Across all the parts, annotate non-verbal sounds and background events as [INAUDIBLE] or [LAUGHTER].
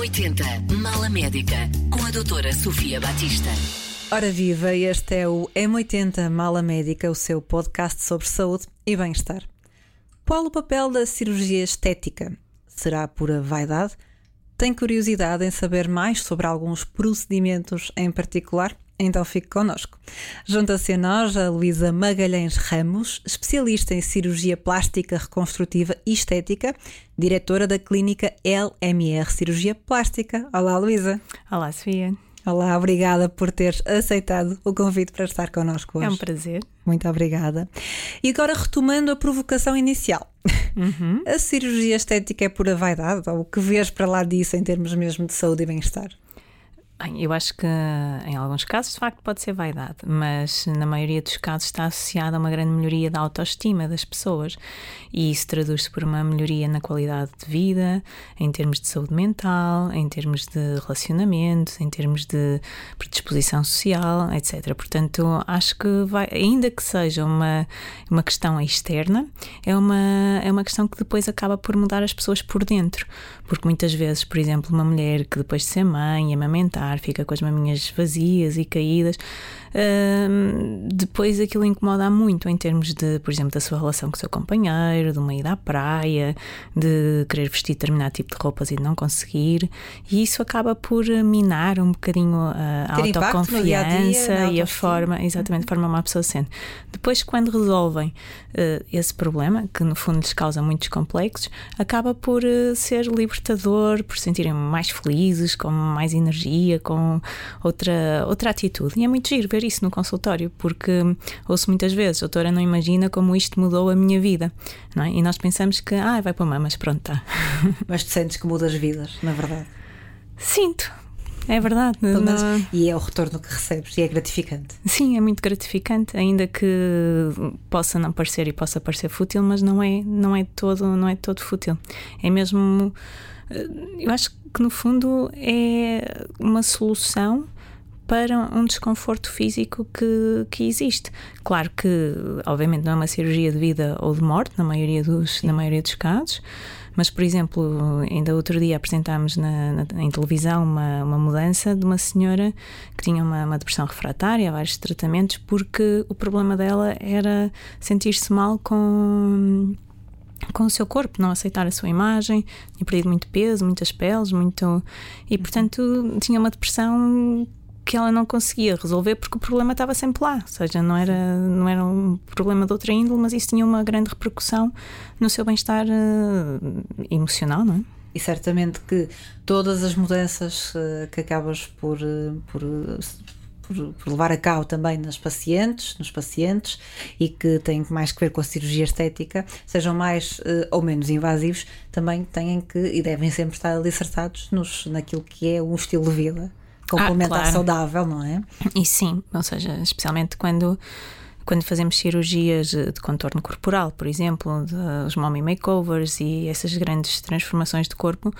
M80 Mala Médica com a doutora Sofia Batista. Ora viva, este é o M80 Mala Médica, o seu podcast sobre saúde e bem-estar. Qual o papel da cirurgia estética? Será pura vaidade? Tem curiosidade em saber mais sobre alguns procedimentos em particular? Então fique connosco. Junta-se a nós a Luísa Magalhães Ramos, especialista em cirurgia plástica reconstrutiva e estética, diretora da clínica LMR Cirurgia Plástica. Olá, Luísa. Olá, Sofia. Olá, obrigada por teres aceitado o convite para estar connosco hoje. É um prazer. Muito obrigada. E agora retomando a provocação inicial. Uhum. [LAUGHS] A cirurgia estética é pura vaidade? Ou o que vês para lá disso em termos mesmo de saúde e bem-estar? Bem, eu acho que em alguns casos, de facto, pode ser vaidade, mas na maioria dos casos está associada a uma grande melhoria da autoestima das pessoas e isso traduz-se por uma melhoria na qualidade de vida, em termos de saúde mental, em termos de relacionamento, em termos de predisposição social, etc. Portanto, acho que vai, ainda que seja uma, uma questão externa, é uma, é uma questão que depois acaba por mudar as pessoas por dentro, porque muitas vezes, por exemplo, uma mulher que depois de ser mãe e amamentar fica com as maminhas vazias e caídas. Uh, depois aquilo incomoda muito em termos de, por exemplo, da sua relação com o seu companheiro, de uma ida à praia, de querer vestir determinado tipo de roupas e de não conseguir, e isso acaba por minar um bocadinho a, a autoconfiança dia -dia, e a forma, exatamente, a forma como a pessoa se sente. Depois, quando resolvem uh, esse problema, que no fundo lhes causa muitos complexos, acaba por uh, ser libertador, por se sentirem mais felizes, com mais energia, com outra, outra atitude. E é muito giro ver isso no consultório, porque ouço muitas vezes, doutora, não imagina como isto mudou a minha vida, não é? E nós pensamos que, ah, vai para mamas, pronto, está. [LAUGHS] Mas tu sentes que mudas vidas, na verdade? Sinto, é verdade. Menos, e é o retorno que recebes e é gratificante. Sim, é muito gratificante, ainda que possa não parecer e possa parecer fútil, mas não é, não é todo, não é todo fútil. É mesmo, eh, eu acho que no fundo é uma solução para um desconforto físico que, que existe. Claro que, obviamente, não é uma cirurgia de vida ou de morte, na maioria dos, na maioria dos casos, mas, por exemplo, ainda outro dia apresentámos na, na, em televisão uma, uma mudança de uma senhora que tinha uma, uma depressão refratária, vários tratamentos, porque o problema dela era sentir-se mal com com o seu corpo, não aceitar a sua imagem, tinha perdido muito peso, muitas peles, muito. E portanto tinha uma depressão que ela não conseguia resolver porque o problema estava sempre lá, ou seja, não era, não era um problema de outra índole, mas isso tinha uma grande repercussão no seu bem-estar uh, emocional, não é? E certamente que todas as mudanças uh, que acabas por, uh, por, por, por, levar a cabo também nas pacientes, nos pacientes, e que têm mais que ver com a cirurgia estética, sejam mais ou menos invasivos, também têm que e devem sempre estar alicerçados nos, naquilo que é um estilo de vida complementar ah, claro. saudável, não é? E sim, ou seja, especialmente quando quando fazemos cirurgias de contorno corporal, por exemplo, os mommy makeovers e essas grandes transformações de corpo,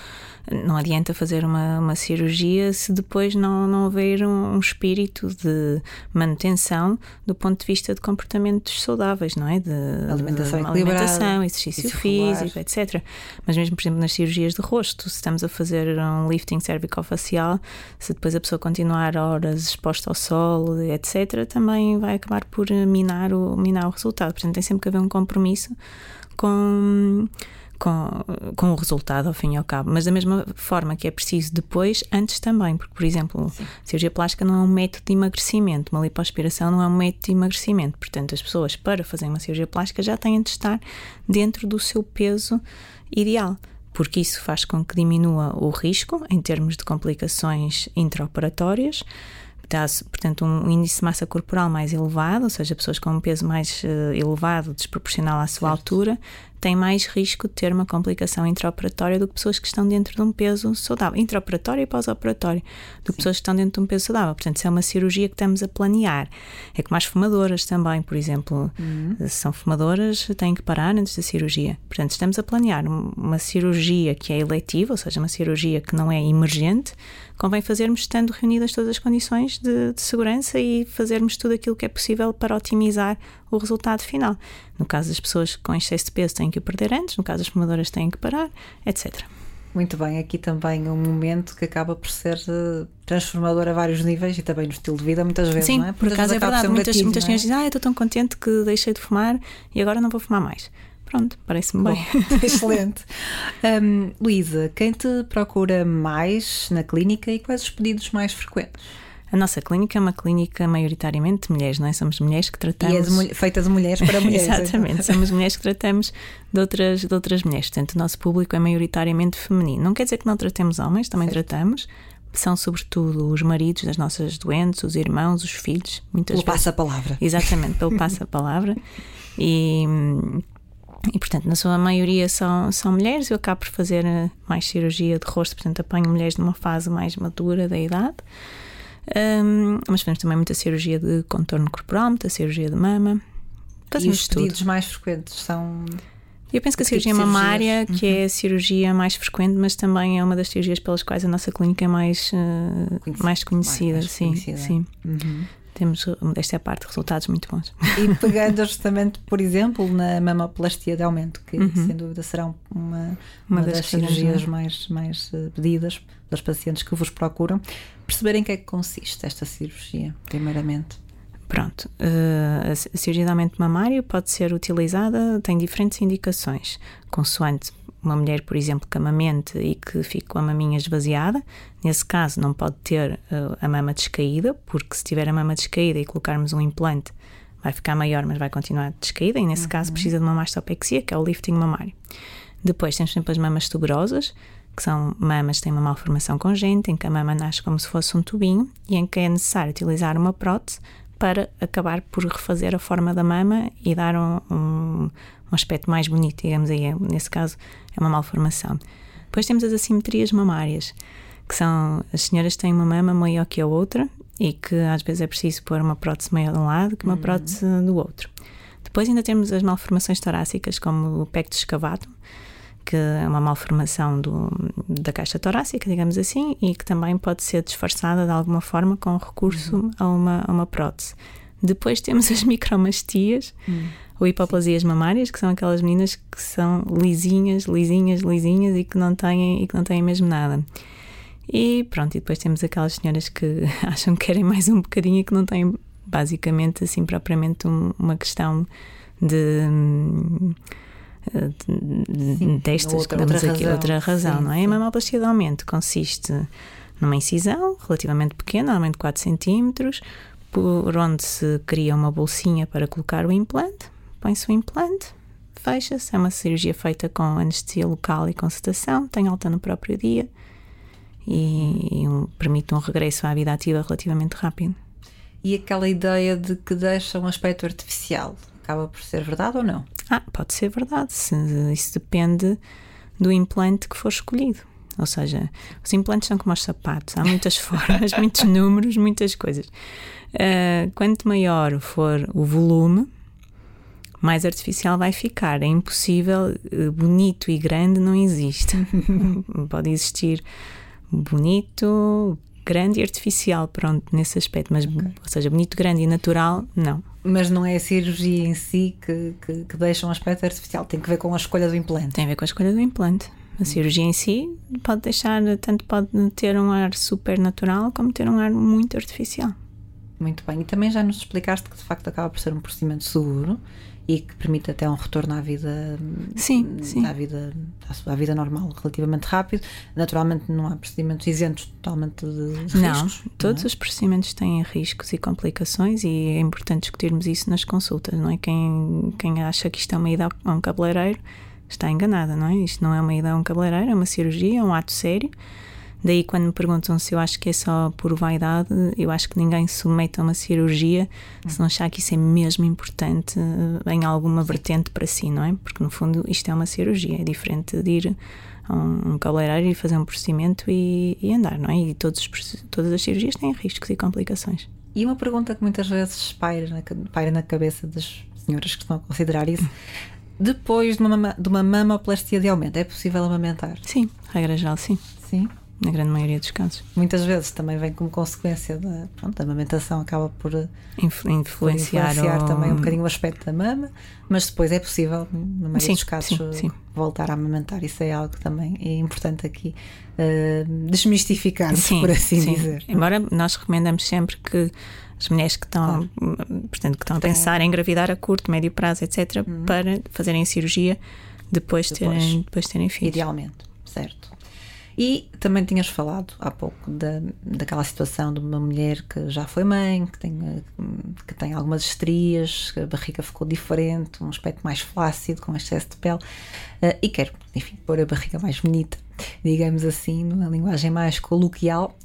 não adianta fazer uma, uma cirurgia se depois não, não houver um, um, espírito de manutenção do ponto de vista de comportamentos saudáveis, não é? De alimentação, de, alimentação exercício físico, etc. Mas mesmo, por exemplo, nas cirurgias de rosto, se estamos a fazer um lifting cervicofacial, se depois a pessoa continuar horas exposta ao sol, etc., também vai acabar por minar o, minar o resultado. Portanto, tem sempre que haver um compromisso com com, com o resultado ao fim e ao cabo, mas da mesma forma que é preciso depois, antes também, porque, por exemplo, Sim. cirurgia plástica não é um método de emagrecimento, uma lipoaspiração não é um método de emagrecimento, portanto, as pessoas para fazer uma cirurgia plástica já têm de estar dentro do seu peso ideal. Porque isso faz com que diminua o risco em termos de complicações intraoperatórias, portanto, um índice de massa corporal mais elevado, ou seja, pessoas com um peso mais uh, elevado, desproporcional à sua certo. altura, têm mais risco de ter uma complicação intraoperatória do que pessoas que estão dentro de um peso saudável. Intraoperatório e pós-operatório, do que pessoas que estão dentro de um peso saudável. Portanto, isso é uma cirurgia que estamos a planear. É como as fumadoras também, por exemplo. Uhum. Se são fumadoras, têm que parar antes da cirurgia. Portanto, estamos a planear uma cirurgia que é eletiva, ou seja, uma cirurgia que não é emergente. Convém fazermos estando reunidas todas as condições de, de segurança e fazermos tudo aquilo que é possível para otimizar o resultado final. No caso das pessoas com excesso de peso têm que o perder antes, no caso das fumadoras têm que parar, etc. Muito bem, aqui também um momento que acaba por ser uh, transformador a vários níveis e também no estilo de vida, muitas vezes. Sim, não é? por acaso é verdade. Muitas, gatilho, muitas é? senhoras dizem: Ah, estou tão contente que deixei de fumar e agora não vou fumar mais. Pronto, parece-me bem. [LAUGHS] Excelente. Um, Luísa, quem te procura mais na clínica e quais os pedidos mais frequentes? A nossa clínica é uma clínica maioritariamente de mulheres, não é? Somos mulheres que tratamos. E é de, feita de mulheres para [LAUGHS] mulheres. Exatamente, então. somos mulheres que tratamos de outras, de outras mulheres. Portanto, o nosso público é maioritariamente feminino. Não quer dizer que não tratemos homens, também certo. tratamos. São sobretudo os maridos das nossas doentes, os irmãos, os filhos. Muitas pelo passa-palavra. Exatamente, pelo [LAUGHS] passa-palavra. E. E, portanto, na sua maioria são, são mulheres. Eu acabo por fazer mais cirurgia de rosto, portanto, apanho mulheres numa fase mais madura da idade. Um, mas fazemos também muita cirurgia de contorno corporal, muita cirurgia de mama. Fazemos e os pedidos mais frequentes são. Eu penso que a cirurgia tipo mamária, que uhum. é a cirurgia mais frequente, mas também é uma das cirurgias pelas quais a nossa clínica é mais, uh, mais conhecida. Mais, sim, conhecida. sim. Uhum temos, esta é a parte, resultados muito bons. E pegando justamente, por exemplo, na mamoplastia de aumento, que uhum. sem dúvida será uma, uma, uma das, das cirurgias mais, mais eh, pedidas das pacientes que vos procuram, perceberem que é que consiste esta cirurgia, primeiramente. Pronto, uh, a cirurgia de aumento mamário pode ser utilizada, tem diferentes indicações, consoante uma mulher, por exemplo, que amamente e que fica com a maminha esvaziada, nesse caso não pode ter uh, a mama descaída, porque se tiver a mama descaída e colocarmos um implante, vai ficar maior, mas vai continuar descaída, e nesse uhum. caso precisa de uma mastopexia, que é o lifting mamário. Depois temos sempre as mamas tuberosas, que são mamas que têm uma malformação congênita, em que a mama nasce como se fosse um tubinho e em que é necessário utilizar uma prótese para acabar por refazer a forma da mama e dar um, um, um aspecto mais bonito, digamos aí. Nesse caso, é uma malformação. Depois temos as assimetrias mamárias, que são as senhoras têm uma mama maior que a outra e que às vezes é preciso pôr uma prótese maior de um lado que uma uhum. prótese do outro. Depois ainda temos as malformações torácicas, como o pectus escavatum, que é uma malformação do, da caixa torácica, digamos assim, e que também pode ser disfarçada de alguma forma com recurso uhum. a, uma, a uma prótese. Depois temos as [LAUGHS] micromastias, uhum. ou hipoplasias mamárias, que são aquelas meninas que são lisinhas, lisinhas, lisinhas e que não têm, e que não têm mesmo nada. E pronto, e depois temos aquelas senhoras que [LAUGHS] acham que querem mais um bocadinho e que não têm basicamente assim propriamente um, uma questão de hum, Sim, destas outra, que damos outra aqui razão. outra razão, sim, não é? Sim. A mamoplastia de aumento consiste numa incisão relativamente pequena, normalmente 4 cm, por onde se cria uma bolsinha para colocar o implante, põe-se o implante, fecha-se, é uma cirurgia feita com anestesia local e com sedação, tem alta no próprio dia e, e um, permite um regresso à vida ativa relativamente rápido. E aquela ideia de que deixa um aspecto artificial, acaba por ser verdade ou não? Ah, pode ser verdade. Isso depende do implante que for escolhido. Ou seja, os implantes são como os sapatos, há muitas [LAUGHS] formas, muitos números, muitas coisas. Uh, quanto maior for o volume, mais artificial vai ficar. É impossível, uh, bonito e grande não existe. [LAUGHS] Pode existir bonito, grande e artificial, pronto, nesse aspecto, mas, okay. ou seja, bonito, grande e natural, não. Mas não é a cirurgia em si que, que, que, deixa um aspecto artificial, tem que ver com a escolha do implante. Tem a ver com a escolha do implante. A cirurgia em si pode deixar, tanto pode ter um ar super natural como ter um ar muito artificial. Muito bem. E também já nos explicaste que de facto acaba por ser um procedimento seguro e que permite até um retorno à vida sim, sim. À, vida, à vida normal relativamente rápido. Naturalmente não há procedimentos isentos totalmente de não, riscos. Todos não é? os procedimentos têm riscos e complicações e é importante discutirmos isso nas consultas, não é? Quem, quem acha que isto é uma ida a um cabeleireiro está enganada, não é? Isto não é uma ida a um cabeleireiro, é uma cirurgia, é um ato sério Daí, quando me perguntam se eu acho que é só por vaidade, eu acho que ninguém se submete a uma cirurgia se não achar que isso é mesmo importante eh, em alguma vertente para si, não é? Porque, no fundo, isto é uma cirurgia. É diferente de ir a um, um cabeleireiro e fazer um procedimento e, e andar, não é? E todos os, todas as cirurgias têm riscos e complicações. E uma pergunta que muitas vezes paira na, paira na cabeça das senhoras que estão a considerar isso. [LAUGHS] Depois de uma, de uma mamoplastia de aumento, é possível amamentar? Sim, regra geral, sim. Sim. Na grande maioria dos casos. Muitas vezes também vem como consequência da, pronto, amamentação, acaba por Influ influenciar, influenciar o... também um bocadinho o aspecto da mama, mas depois é possível, na maioria sim, dos casos, sim, sim. voltar a amamentar. Isso é algo que também é importante aqui uh, desmistificar, por assim dizer. Embora nós recomendamos sempre que as mulheres que estão, claro. portanto, que estão a pensar em engravidar a curto, médio prazo, etc., uhum. para fazerem cirurgia depois, depois, terem, depois terem filhos. Idealmente, certo. E também tinhas falado há pouco da, daquela situação de uma mulher que já foi mãe, que tem, que tem algumas estrias, a barriga ficou diferente, um aspecto mais flácido, com excesso de pele, uh, e quer, enfim, pôr a barriga mais bonita, digamos assim, numa linguagem mais coloquial.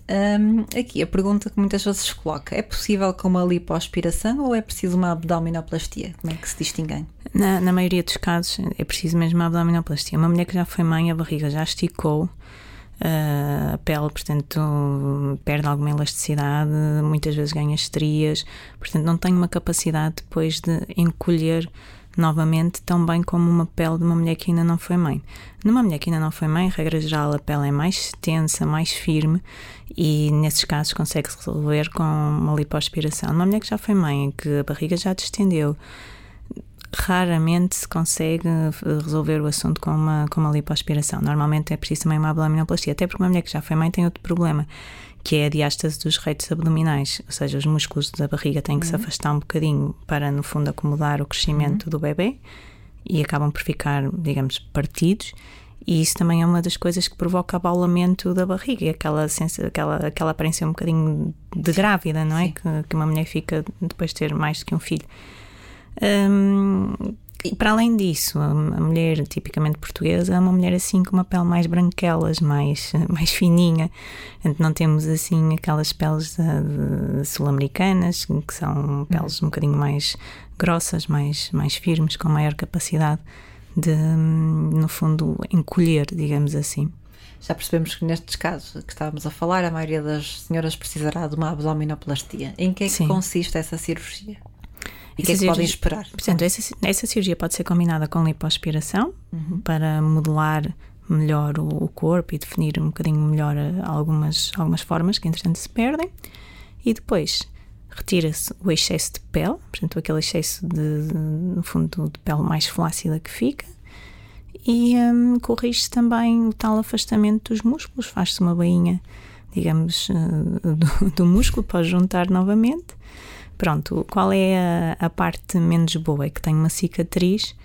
Aqui a pergunta que muitas vezes se coloca: é possível com uma lipoaspiração ou é preciso uma abdominoplastia? Como é que se distinguem? Na, na maioria dos casos é preciso mesmo uma abdominoplastia. Uma mulher que já foi mãe, a barriga já esticou a pele, portanto, perde alguma elasticidade, muitas vezes ganha estrias, portanto, não tem uma capacidade depois de encolher novamente tão bem como uma pele de uma mulher que ainda não foi mãe. Numa mulher que ainda não foi mãe, regra geral, a pele é mais tensa, mais firme e nesses casos consegue-se resolver com uma lipoaspiração. Numa mulher que já foi mãe, que a barriga já distendeu, raramente se consegue resolver o assunto com uma, com uma lipoaspiração. Normalmente é preciso também uma abdominoplastia, até porque uma mulher que já foi mãe tem outro problema, que é a diástase dos reitos abdominais, ou seja, os músculos da barriga têm que uhum. se afastar um bocadinho para, no fundo, acomodar o crescimento uhum. do bebê e acabam por ficar, digamos, partidos. E isso também é uma das coisas que provoca abaulamento da barriga aquela, aquela, aquela aparência um bocadinho de grávida, não é? Que, que uma mulher fica depois de ter mais do que um filho. Um, e para além disso, a mulher tipicamente portuguesa é uma mulher assim com uma pele mais branquelas, mais, [LAUGHS] mais fininha. Portanto, não temos assim aquelas peles sul-americanas, que são peles um bocadinho mais grossas, mais, mais firmes, com maior capacidade de, no fundo, encolher, digamos assim. Já percebemos que nestes casos que estávamos a falar, a maioria das senhoras precisará de uma abdominoplastia. Em que é que Sim. consiste essa cirurgia? E o que é que podem esperar? Portanto, essa, essa cirurgia pode ser combinada com lipoaspiração uhum. para modelar melhor o, o, corpo e definir um bocadinho melhor eh, algumas, algumas formas que entretanto se perdem. E depois retira-se o excesso de pele, portanto, aquele excesso de, no fundo, de pele mais flácida que fica. E um, corrige-se também o tal afastamento dos músculos, faz-se uma bainha, digamos, uh, do, do músculo para juntar novamente Pronto, qual é a, a parte menos boa? É que tem uma cicatriz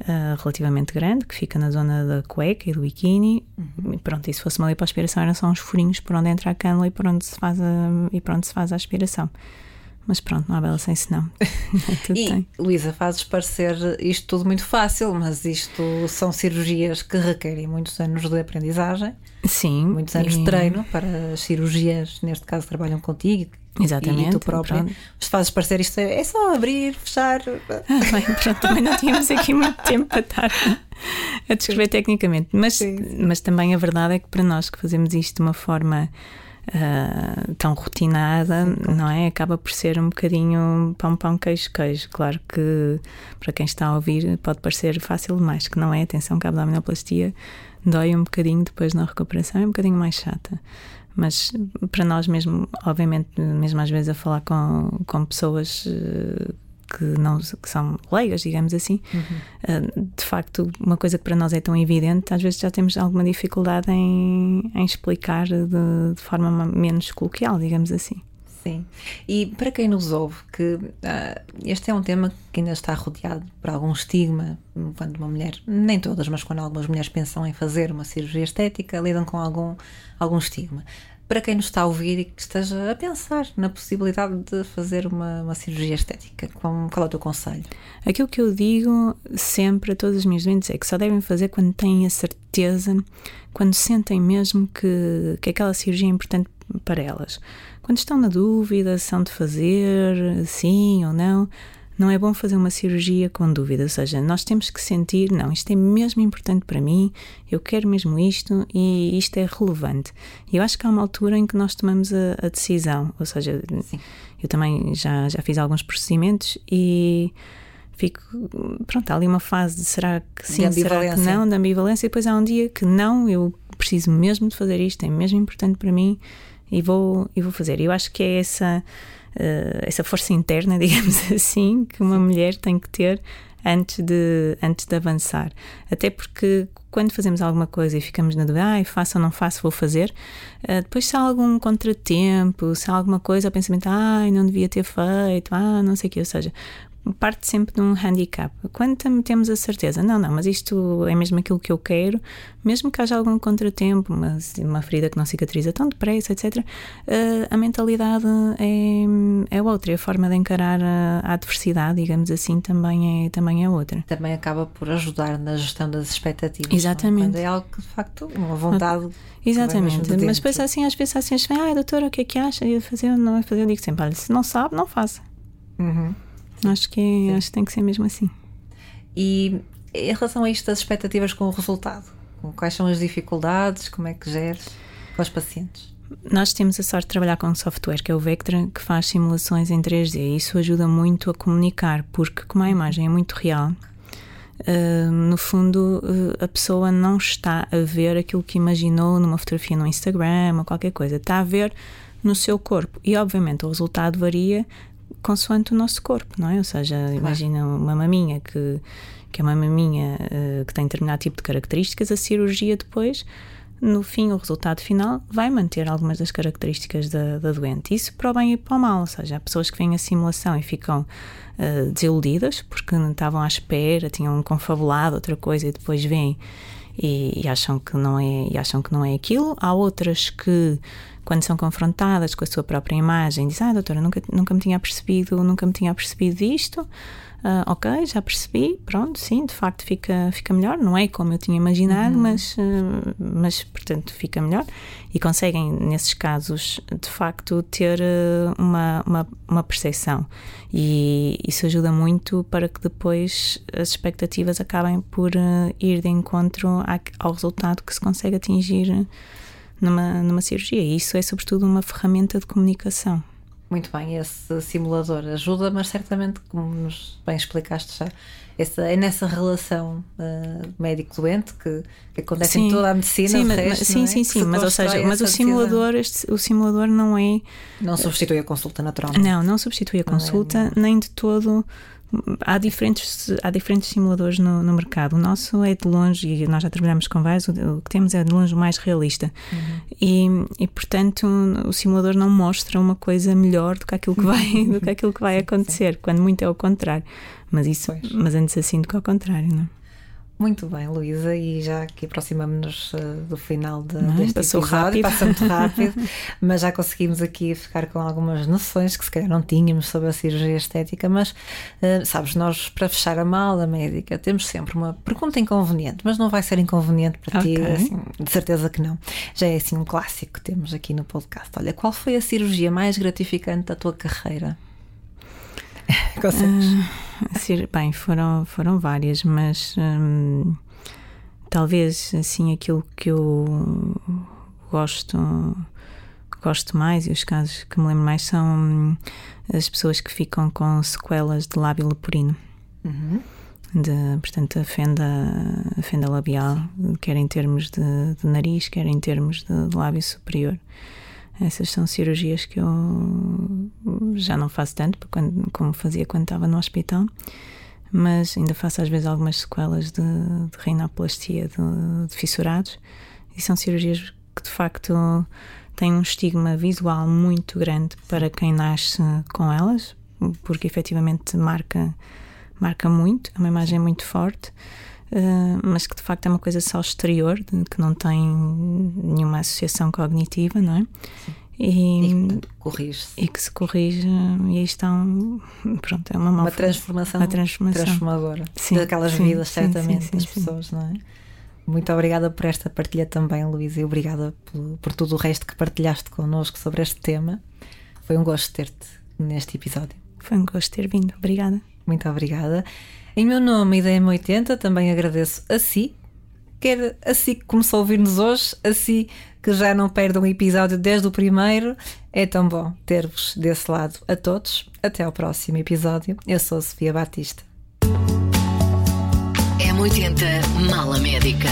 uh, relativamente grande, que fica na zona da cueca e do biquíni. Uhum. E pronto, e se fosse uma lipoaspiração, eram só uns furinhos por onde entra a cânula e por onde se faz a, e por onde se faz a aspiração. Mas pronto, não há bela sem senão. [LAUGHS] e, Luísa, fazes parecer isto tudo muito fácil, mas isto são cirurgias que requerem muitos anos de aprendizagem. Sim. Muitos anos e... de treino para as cirurgias, neste caso, trabalham contigo Exatamente. E tu própria. Mas fazes parecer isto é, é só abrir, fechar. Ah, bem, pronto, também não tínhamos aqui muito tempo para estar a descrever Sim. tecnicamente. Mas, Sim. mas também a verdade é que para nós que fazemos isto de uma forma uh, tão rotinada, Sim, não é? Acaba por ser um bocadinho pão, pão, queijo, queijo. Claro que para quem está a ouvir pode parecer fácil demais, que não é. Atenção que a abdominoplastia dói um bocadinho depois na recuperação, é um bocadinho mais chata mas para nós mesmo, obviamente, mesmo às vezes a falar com, com pessoas que não que são leigas, digamos assim, uhum. Eh, de facto, uma coisa que para nós é tão evidente, às vezes já temos alguma dificuldade em, em explicar de, de forma menos coloquial, digamos assim. Sim. E para quem nos ouve, que uh, este é um tema que ainda está rodeado por algum estigma, quando uma mulher, nem todas, mas quando algumas mulheres pensam em fazer uma cirurgia estética, lidam com algum, algum estigma. Para quem nos está a ouvir e que esteja a pensar na possibilidade de fazer uma, uma cirurgia estética, qual, qual é o teu conselho? Aquilo que eu digo sempre a todas as minhas doentes é que só devem fazer quando têm a certeza, quando sentem mesmo que, que aquela cirurgia é importante para elas. Quando estão na dúvida se são de fazer, sim ou não, não é bom fazer uma cirurgia com dúvida, ou seja, nós temos que sentir, não, isto é mesmo importante para mim, eu quero mesmo isto e isto é relevante. E eu acho que há uma altura em que nós tomamos a, a decisão, ou seja, Sim. eu também já, já fiz alguns procedimentos e fico, pronto, há ali uma fase de será que sim, será que não, da ambivalência, e depois há um dia que não, eu preciso mesmo de fazer isto, é mesmo importante para mim e vou, e vou fazer. Eu acho que é essa, essa força interna, [LAUGHS] digamos assim, que uma mulher tem que ter antes de, antes de avançar. Até porque quando fazemos alguma coisa e ficamos na dúvida, ah, faço ou não faço, vou fazer, uh, depois se há algum contratempo, se há alguma coisa, o pensamento, ah, não devia ter feito, ah, não sei o que, ou seja, parte sempre de um handicap. Quando temos a certeza, não, não, mas isto é mesmo aquilo que eu quero, mesmo que haja algum contratempo, uma, uma ferida que não cicatriza tão depressa, etc., uh, a mentalidade é, é outra, é a forma de encarar a, a, adversidade, digamos assim, também é, também é outra. Também acaba por ajudar na gestão das expectativas. Exatamente. Quando é algo que, de facto, uma vontade. Exatamente, mas depois assim, às vezes assim, ah, doutora, o que é que acha? Eu fazer não fazer? Eu digo sempre, olha, se não sabe, não faça. Uhum. Acho que, acho que tem que ser mesmo assim. E em relação a isto das expectativas com o resultado, quais são as dificuldades, como é que geres com os pacientes? Nós temos a sorte de trabalhar com um software que é o Vectra, que faz simulações em 3D e isso ajuda muito a comunicar, porque como a imagem é muito real, uh, no fundo uh, a pessoa não está a ver aquilo que imaginou numa fotografia no Instagram ou qualquer coisa, está a ver no seu corpo e obviamente o resultado varia consoante o nosso corpo, não é? Ou seja, claro. imagina uma maminha que, que é uma maminha uh, que tem determinado tipo de características, a cirurgia depois, no fim, o resultado final vai manter algumas das características da, da doente. Isso para o bem e para o mal, ou seja, há pessoas que vêm à simulação e ficam uh, desiludidas porque não estavam à espera, tinham confabulado outra coisa e depois vêm e, e, acham que não é e acham que não é aquilo. Há outras que quando são confrontadas com a sua própria imagem, dizem: Ah, doutora, nunca, nunca me tinha percebido, nunca me tinha percebido isto. Uh, ok, já percebi, pronto, sim, de facto fica, fica melhor. Não é como eu tinha imaginado, uhum. mas, uh, mas, portanto, fica melhor. E conseguem, nesses casos, de facto, ter uh, uma, uma, uma percepção. E isso ajuda muito para que depois as expectativas acabem por ir de encontro ao resultado que se consegue atingir numa, numa cirurgia. E isso é, sobretudo, uma ferramenta de comunicação. Muito bem, esse simulador ajuda, mas certamente, como nos bem explicaste já, essa, é nessa relação uh, médico-doente que, que, acontece sim, em toda a medicina. Sim, mas, resto, sim, é? sim, sim, mas ou seja, mas o simulador, este, o simulador não é. Não substitui a consulta natural. Não, não substitui a consulta, é, nem de todo há diferentes, há diferentes simuladores no, no, mercado. O nosso é de longe, e nós já trabalhamos com vários, o, o que temos é de longe o mais realista. Uhum. E, e, portanto, o simulador não mostra uma coisa melhor do que aquilo que vai, do que aquilo que vai [LAUGHS] acontecer, quando muito é o contrário. Mas isso, pois. mas antes assim do que ao contrário, não é? Muito bem, Luísa, e já aqui aproximamos-nos uh, do final de, Não, deste passou episódio, rápido. passa muito rápido, [LAUGHS] mas já conseguimos aqui ficar com algumas noções que se calhar não tínhamos sobre a cirurgia estética, mas uh, sabes, nós para fechar a mala médica temos sempre uma pergunta inconveniente, mas não vai ser inconveniente para okay. ti, assim, de certeza que não. Já é assim um clássico que temos aqui no podcast. Olha, qual foi a cirurgia mais gratificante da tua carreira? [LAUGHS] Consegues? Uh, bem, foram, foram várias, mas hum, talvez assim aquilo que eu gosto gosto mais e os casos que me lembro mais são hum, as pessoas que ficam com sequelas de lábio leporino. Uhum. De, portanto, a fenda, a fenda labial, quer em termos de, de nariz, quer em termos de, de lábio superior. Essas são cirurgias que eu já não faço tanto quando, como fazia quando estava no hospital, mas ainda faço às vezes algumas sequelas de, de rinoplastia de, de fissurados e são cirurgias que de facto têm um estigma visual muito grande para quem nasce com elas, porque efetivamente marca, marca muito, é uma imagem muito forte. Uh, mas que de facto é uma coisa só exterior, que não tem nenhuma associação cognitiva, não é? E, e corrige E que se corrige, e aí estão. Pronto, é uma, uma transformação, uma transformação transformadora sim, daquelas sim, vidas, sim, certamente, sim, das pessoas, não é? Muito obrigada por esta partilha também, Luísa, e obrigada por, por tudo o resto que partilhaste connosco sobre este tema. Foi um gosto ter-te neste episódio. Foi um gosto ter vindo, obrigada. Muito obrigada. Em meu nome e da M80 também agradeço a si, quer assim que começou a ouvir-nos hoje, assim que já não perde um episódio desde o primeiro. É tão bom ter-vos desse lado a todos. Até ao próximo episódio. Eu sou a Sofia Batista. É 80 Mala Médica.